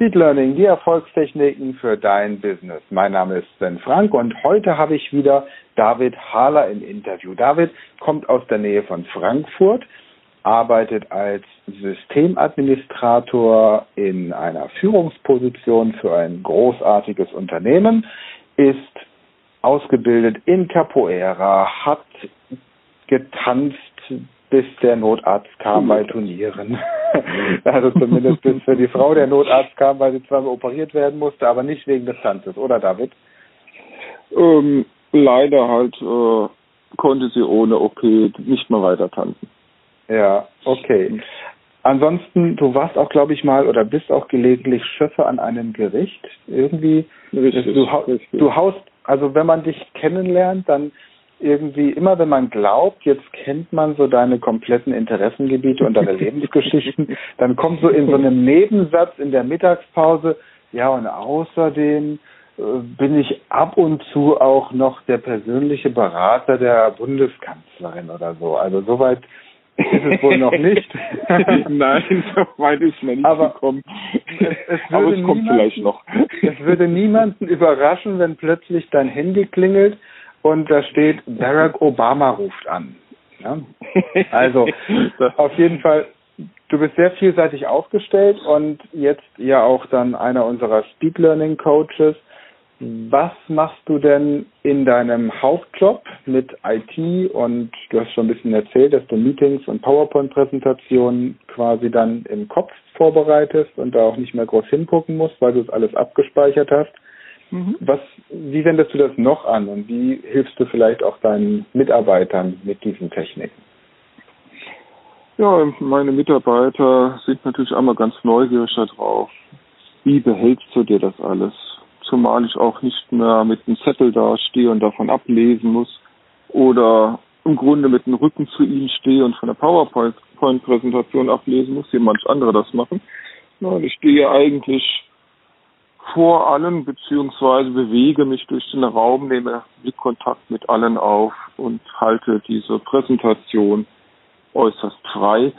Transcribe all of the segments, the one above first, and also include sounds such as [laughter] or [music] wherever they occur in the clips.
Speed Learning, die Erfolgstechniken für dein Business. Mein Name ist Sven Frank und heute habe ich wieder David Hahler im Interview. David kommt aus der Nähe von Frankfurt, arbeitet als Systemadministrator in einer Führungsposition für ein großartiges Unternehmen, ist ausgebildet in Capoeira, hat getanzt bis der Notarzt kam bei Turnieren. [laughs] also zumindest bis für die Frau der Notarzt kam, weil sie zweimal operiert werden musste, aber nicht wegen des Tanzes, oder David? Ähm, leider halt äh, konnte sie ohne OP nicht mehr weiter tanzen. Ja, okay. Ansonsten, du warst auch, glaube ich, mal oder bist auch gelegentlich Schöffe an einem Gericht. Irgendwie, richtig, du, richtig. du haust, also wenn man dich kennenlernt, dann irgendwie immer, wenn man glaubt, jetzt kennt man so deine kompletten Interessengebiete und deine [laughs] Lebensgeschichten, dann kommt so in so einem Nebensatz in der Mittagspause, ja, und außerdem äh, bin ich ab und zu auch noch der persönliche Berater der Bundeskanzlerin oder so. Also soweit ist es wohl noch nicht. [laughs] Nein, so weit ist man nicht Aber gekommen. Es, es Aber es kommt niemanden, vielleicht noch. Es würde niemanden überraschen, wenn plötzlich dein Handy klingelt und da steht, Barack Obama ruft an. Ja? Also [laughs] auf jeden Fall, du bist sehr vielseitig aufgestellt und jetzt ja auch dann einer unserer Speed Learning Coaches. Was machst du denn in deinem Hauptjob mit IT und du hast schon ein bisschen erzählt, dass du Meetings und PowerPoint-Präsentationen quasi dann im Kopf vorbereitest und da auch nicht mehr groß hingucken musst, weil du es alles abgespeichert hast. Mhm. Was, wie wendest du das noch an und wie hilfst du vielleicht auch deinen Mitarbeitern mit diesen Techniken? Ja, meine Mitarbeiter sind natürlich einmal ganz neugierig darauf. Wie behältst du dir das alles? Zumal ich auch nicht mehr mit einem Zettel da stehe und davon ablesen muss oder im Grunde mit dem Rücken zu ihnen stehe und von der PowerPoint-Präsentation ablesen muss, wie manch andere das machen. Ja, ich stehe eigentlich vor allen beziehungsweise bewege mich durch den Raum, nehme Blickkontakt mit allen auf und halte diese Präsentation äußerst frei.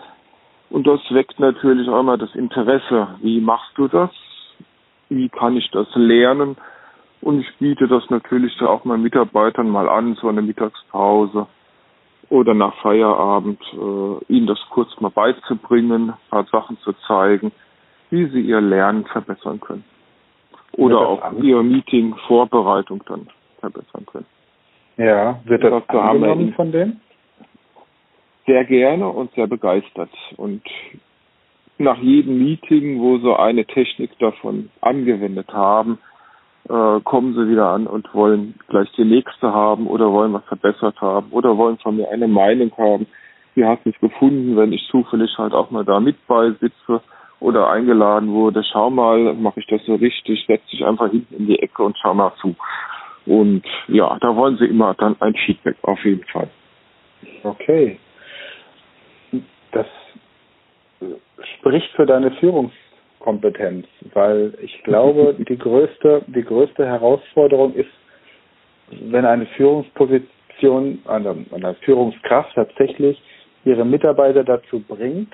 Und das weckt natürlich auch immer das Interesse. Wie machst du das? Wie kann ich das lernen? Und ich biete das natürlich auch meinen Mitarbeitern mal an, so eine Mittagspause oder nach Feierabend, äh, ihnen das kurz mal beizubringen, ein paar Sachen zu zeigen, wie sie ihr Lernen verbessern können oder auch an? ihre Meeting-Vorbereitung dann verbessern können. Ja, wird das, das angenommen von denen? Sehr gerne und sehr begeistert. Und nach jedem Meeting, wo sie eine Technik davon angewendet haben, äh, kommen sie wieder an und wollen gleich die nächste haben oder wollen was verbessert haben oder wollen von mir eine Meinung haben. Wie hast du es gefunden, wenn ich zufällig halt auch mal da mit beisitze? Oder eingeladen wurde, schau mal, mache ich das so richtig, setz dich einfach hinten in die Ecke und schau mal zu. Und ja, da wollen sie immer dann ein Feedback, auf jeden Fall. Okay. Das spricht für deine Führungskompetenz, weil ich glaube, [laughs] die größte, die größte Herausforderung ist, wenn eine Führungsposition, eine, eine Führungskraft tatsächlich ihre Mitarbeiter dazu bringt,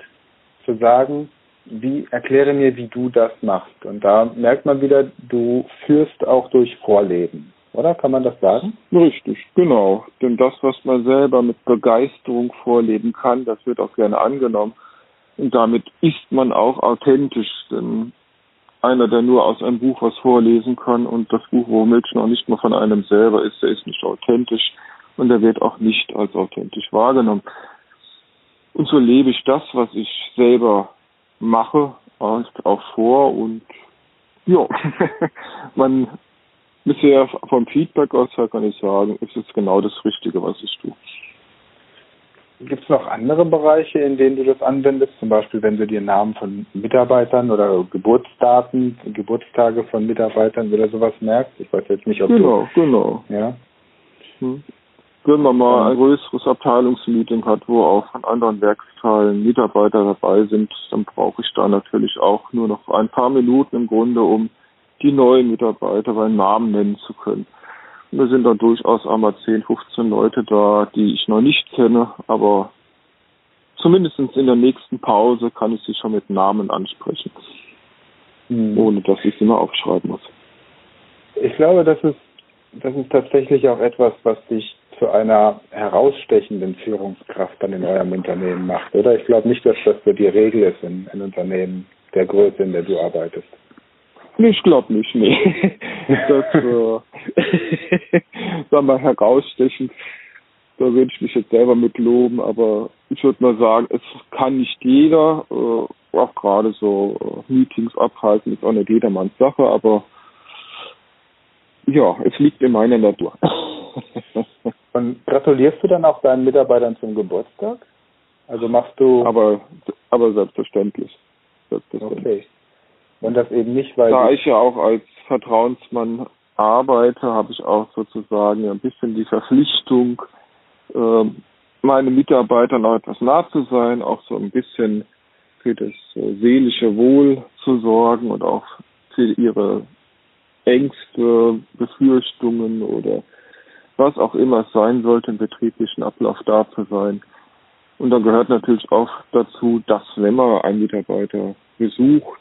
zu sagen, wie erkläre mir, wie du das machst. Und da merkt man wieder, du führst auch durch Vorleben. Oder kann man das sagen? Richtig, genau. Denn das, was man selber mit Begeisterung vorleben kann, das wird auch gerne angenommen. Und damit ist man auch authentisch. Denn einer, der nur aus einem Buch was vorlesen kann und das Buch womöglich noch nicht mal von einem selber ist, der ist nicht authentisch und der wird auch nicht als authentisch wahrgenommen. Und so lebe ich das, was ich selber mache, auch vor und ja, [laughs] man bisher vom Feedback aus her kann ich sagen, ist es genau das Richtige, was ich tue. Gibt es noch andere Bereiche, in denen du das anwendest? Zum Beispiel, wenn du dir Namen von Mitarbeitern oder Geburtsdaten, Geburtstage von Mitarbeitern oder sowas merkst? Ich weiß jetzt nicht, ob genau, du... Genau, genau. Ja. Hm wenn man mal ein größeres Abteilungsmeeting hat, wo auch von anderen Werksteilen Mitarbeiter dabei sind, dann brauche ich da natürlich auch nur noch ein paar Minuten im Grunde, um die neuen Mitarbeiter beim Namen nennen zu können. Und da sind dann durchaus einmal 10, 15 Leute da, die ich noch nicht kenne, aber zumindest in der nächsten Pause kann ich sie schon mit Namen ansprechen. mhm. ohne dass ich es immer aufschreiben muss. Ich glaube, das ist, das ist tatsächlich auch etwas, was dich zu einer herausstechenden Führungskraft dann in eurem Unternehmen macht, oder? Ich glaube nicht, dass das so die Regel ist in, in Unternehmen der Größe, in der du arbeitest. Ich glaube nicht, nee. [laughs] Das, äh, sag mal, herausstechend, da würde ich mich jetzt selber mit loben, aber ich würde mal sagen, es kann nicht jeder, äh, auch gerade so äh, Meetings abhalten, ist auch nicht jedermanns Sache, aber ja, es liegt in meiner Natur. Und gratulierst du dann auch deinen Mitarbeitern zum Geburtstag? Also machst du. Aber, aber selbstverständlich. selbstverständlich. Okay. Und das eben nicht, weil. Da ich ja auch als Vertrauensmann arbeite, habe ich auch sozusagen ein bisschen die Verpflichtung, äh, meinen Mitarbeitern auch etwas nah zu sein, auch so ein bisschen für das äh, seelische Wohl zu sorgen und auch für ihre Ängste, Befürchtungen oder was auch immer es sein sollte im betrieblichen Ablauf da zu sein. Und dann gehört natürlich auch dazu, dass wenn man einen Mitarbeiter besucht,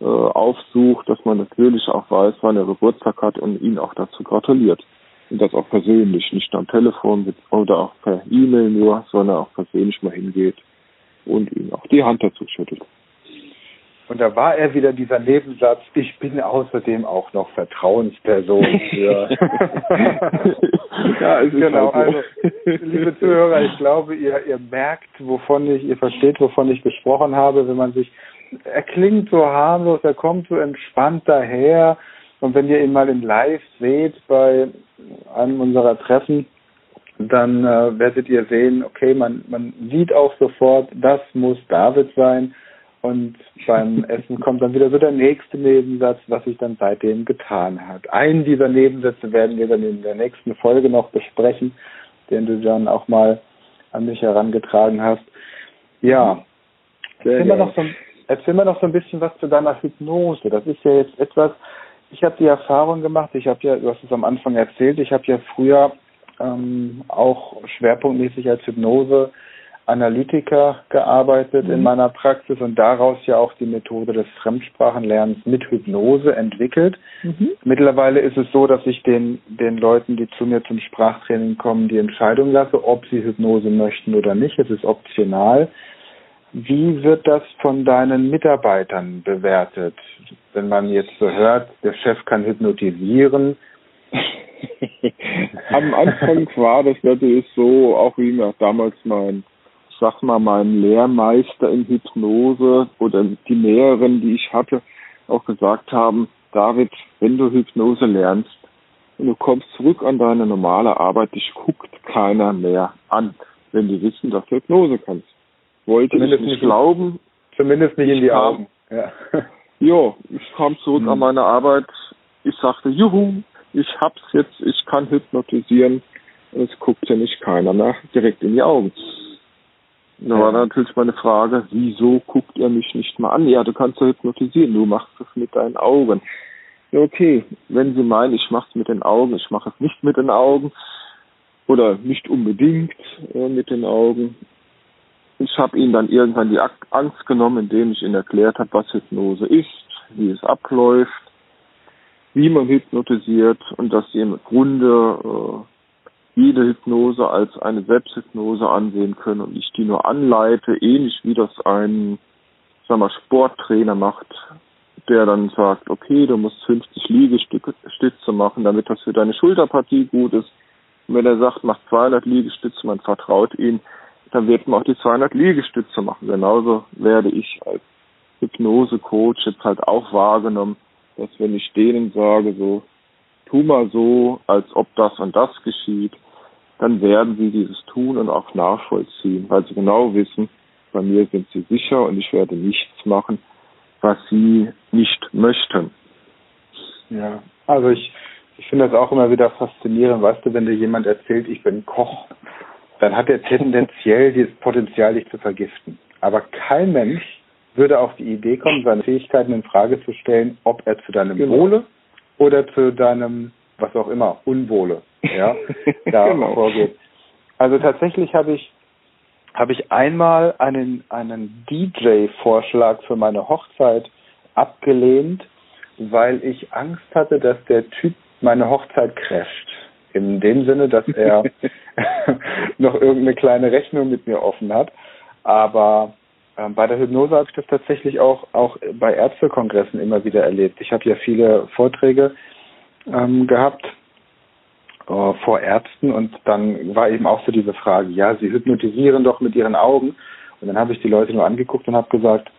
äh, aufsucht, dass man natürlich auch weiß, wann er Geburtstag hat und ihn auch dazu gratuliert. Und das auch persönlich, nicht am Telefon oder auch per E-Mail nur, sondern auch persönlich mal hingeht und ihm auch die Hand dazu schüttelt. Und da war er wieder dieser Nebensatz, ich bin außerdem auch noch Vertrauensperson für. [laughs] ja, genau. Halt so. Also, liebe Zuhörer, ich glaube, ihr, ihr merkt, wovon ich, ihr versteht, wovon ich gesprochen habe, wenn man sich, er klingt so harmlos, er kommt so entspannt daher. Und wenn ihr ihn mal in live seht bei einem unserer Treffen, dann äh, werdet ihr sehen, okay, man, man sieht auch sofort, das muss David sein und beim [laughs] Essen kommt dann wieder so der nächste Nebensatz, was sich dann seitdem getan hat. Einen dieser Nebensätze werden wir dann in der nächsten Folge noch besprechen, den du dann auch mal an mich herangetragen hast. Ja, erzähl mir, noch so, erzähl mir noch so ein bisschen was zu deiner Hypnose. Das ist ja jetzt etwas, ich habe die Erfahrung gemacht, ich habe ja, du hast es am Anfang erzählt, ich habe ja früher ähm, auch schwerpunktmäßig als Hypnose Analytiker gearbeitet mhm. in meiner Praxis und daraus ja auch die Methode des Fremdsprachenlernens mit Hypnose entwickelt. Mhm. Mittlerweile ist es so, dass ich den, den Leuten, die zu mir zum Sprachtraining kommen, die Entscheidung lasse, ob sie Hypnose möchten oder nicht. Es ist optional. Wie wird das von deinen Mitarbeitern bewertet? Wenn man jetzt so hört, der Chef kann hypnotisieren. Am Anfang war das natürlich so, auch wie mir damals mein sag mal, meinem Lehrmeister in Hypnose oder die Lehrerin, die ich hatte, auch gesagt haben, David, wenn du Hypnose lernst und du kommst zurück an deine normale Arbeit, dich guckt keiner mehr an, wenn die wissen, dass du Hypnose kannst. Wollte zumindest ich nicht, glauben. Zumindest nicht in die Augen. Ja. [laughs] jo, ich kam zurück hm. an meine Arbeit. Ich sagte, juhu, ich hab's jetzt, ich kann hypnotisieren. Und es guckt ja nicht keiner mehr direkt in die Augen. Da war natürlich meine Frage, wieso guckt er mich nicht mal an? Ja, du kannst ja hypnotisieren, du machst es mit deinen Augen. Ja, okay, wenn Sie meinen, ich mache es mit den Augen, ich mache es nicht mit den Augen oder nicht unbedingt äh, mit den Augen. Ich habe ihnen dann irgendwann die Angst genommen, indem ich ihnen erklärt habe, was Hypnose ist, wie es abläuft, wie man hypnotisiert und dass sie im Grunde äh, jede Hypnose als eine Selbsthypnose ansehen können und ich die nur anleite, ähnlich wie das ein sag mal, Sporttrainer macht, der dann sagt, okay, du musst 50 Liegestütze machen, damit das für deine Schulterpartie gut ist. Und wenn er sagt, mach 200 Liegestütze, man vertraut ihm, dann wird man auch die 200 Liegestütze machen. Genauso werde ich als Hypnose-Coach jetzt halt auch wahrgenommen, dass wenn ich denen sage, so, tu mal so, als ob das und das geschieht, dann werden sie dieses tun und auch nachvollziehen, weil sie genau wissen, bei mir sind sie sicher und ich werde nichts machen, was sie nicht möchten. Ja, also ich, ich finde das auch immer wieder faszinierend. Weißt du, wenn dir jemand erzählt, ich bin Koch, dann hat er tendenziell dieses Potenzial, dich zu vergiften. Aber kein Mensch würde auf die Idee kommen, seine Fähigkeiten in Frage zu stellen, ob er zu deinem genau. Wohle oder zu deinem, was auch immer, Unwohle, ja, [laughs] da genau. vorgeht. Also tatsächlich habe ich habe ich einmal einen einen DJ-Vorschlag für meine Hochzeit abgelehnt, weil ich Angst hatte, dass der Typ meine Hochzeit crasht. In dem Sinne, dass er [laughs] [laughs] noch irgendeine kleine Rechnung mit mir offen hat. Aber ähm, bei der Hypnose habe ich das tatsächlich auch, auch bei Ärztekongressen immer wieder erlebt. Ich habe ja viele Vorträge ähm, gehabt äh, vor Ärzten und dann war eben auch so diese Frage, ja, sie hypnotisieren doch mit ihren Augen. Und dann habe ich die Leute nur angeguckt und habe gesagt,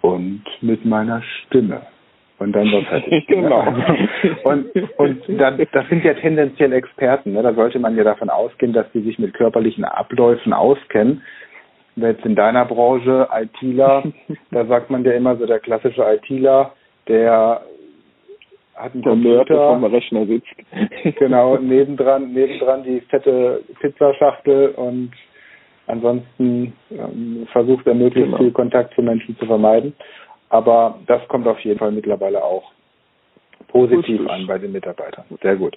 und mit meiner Stimme. Und dann war fertig. [laughs] genau. und und da, das sind ja tendenziell Experten. Ne? Da sollte man ja davon ausgehen, dass sie sich mit körperlichen Abläufen auskennen. Jetzt in deiner Branche, ITler, [laughs] da sagt man ja immer so, der klassische ITler, der hat einen der Computer, vom Rechner sitzt. [laughs] genau, nebendran, nebendran die fette Pizzaschachtel und ansonsten ähm, versucht er möglichst genau. viel Kontakt zu Menschen zu vermeiden. Aber das kommt auf jeden Fall mittlerweile auch positiv an bei den Mitarbeitern. Sehr gut.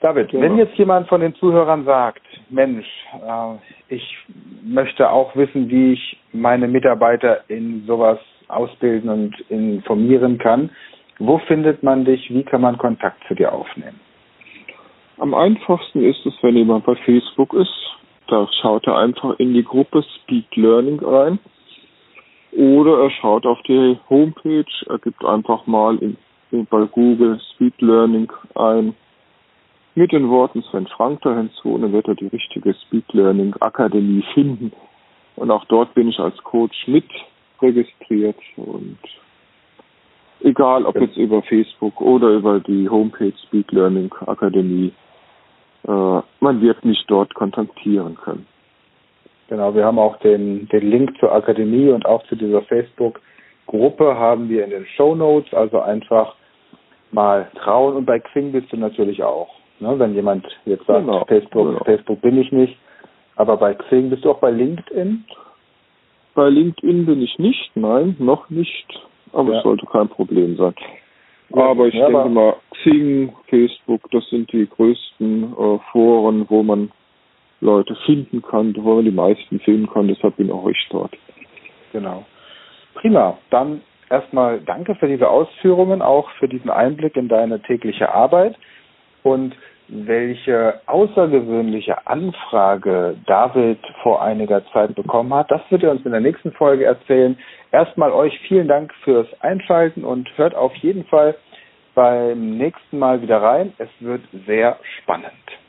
David, genau. wenn jetzt jemand von den Zuhörern sagt, Mensch, äh, ich möchte auch wissen, wie ich meine Mitarbeiter in sowas ausbilden und informieren kann, wo findet man dich? Wie kann man Kontakt zu dir aufnehmen? Am einfachsten ist es, wenn jemand bei Facebook ist. Da schaut er einfach in die Gruppe Speed Learning rein. Oder er schaut auf die Homepage, er gibt einfach mal in, in, bei Google Speed Learning ein. Mit den Worten Sven Frank da hinzu, dann wird er die richtige Speed Learning Akademie finden. Und auch dort bin ich als Coach mit registriert und egal ob jetzt über Facebook oder über die Homepage Speed Learning Akademie, äh, man wird mich dort kontaktieren können. Genau, wir haben auch den, den Link zur Akademie und auch zu dieser Facebook-Gruppe haben wir in den Show Notes, also einfach mal trauen und bei Xing bist du natürlich auch. Ne? Wenn jemand jetzt sagt, genau, Facebook, genau. Facebook bin ich nicht, aber bei Xing bist du auch bei LinkedIn? Bei LinkedIn bin ich nicht, nein, noch nicht, aber ja. es sollte kein Problem sein. Aber ich ja, denke mal, Xing, Facebook, das sind die größten äh, Foren, wo man Leute finden kann, wo man die meisten finden kann. Deshalb bin auch ich dort. Genau. Prima. Dann erstmal danke für diese Ausführungen, auch für diesen Einblick in deine tägliche Arbeit und welche außergewöhnliche Anfrage David vor einiger Zeit bekommen hat. Das wird er uns in der nächsten Folge erzählen. Erstmal euch vielen Dank fürs Einschalten und hört auf jeden Fall beim nächsten Mal wieder rein. Es wird sehr spannend.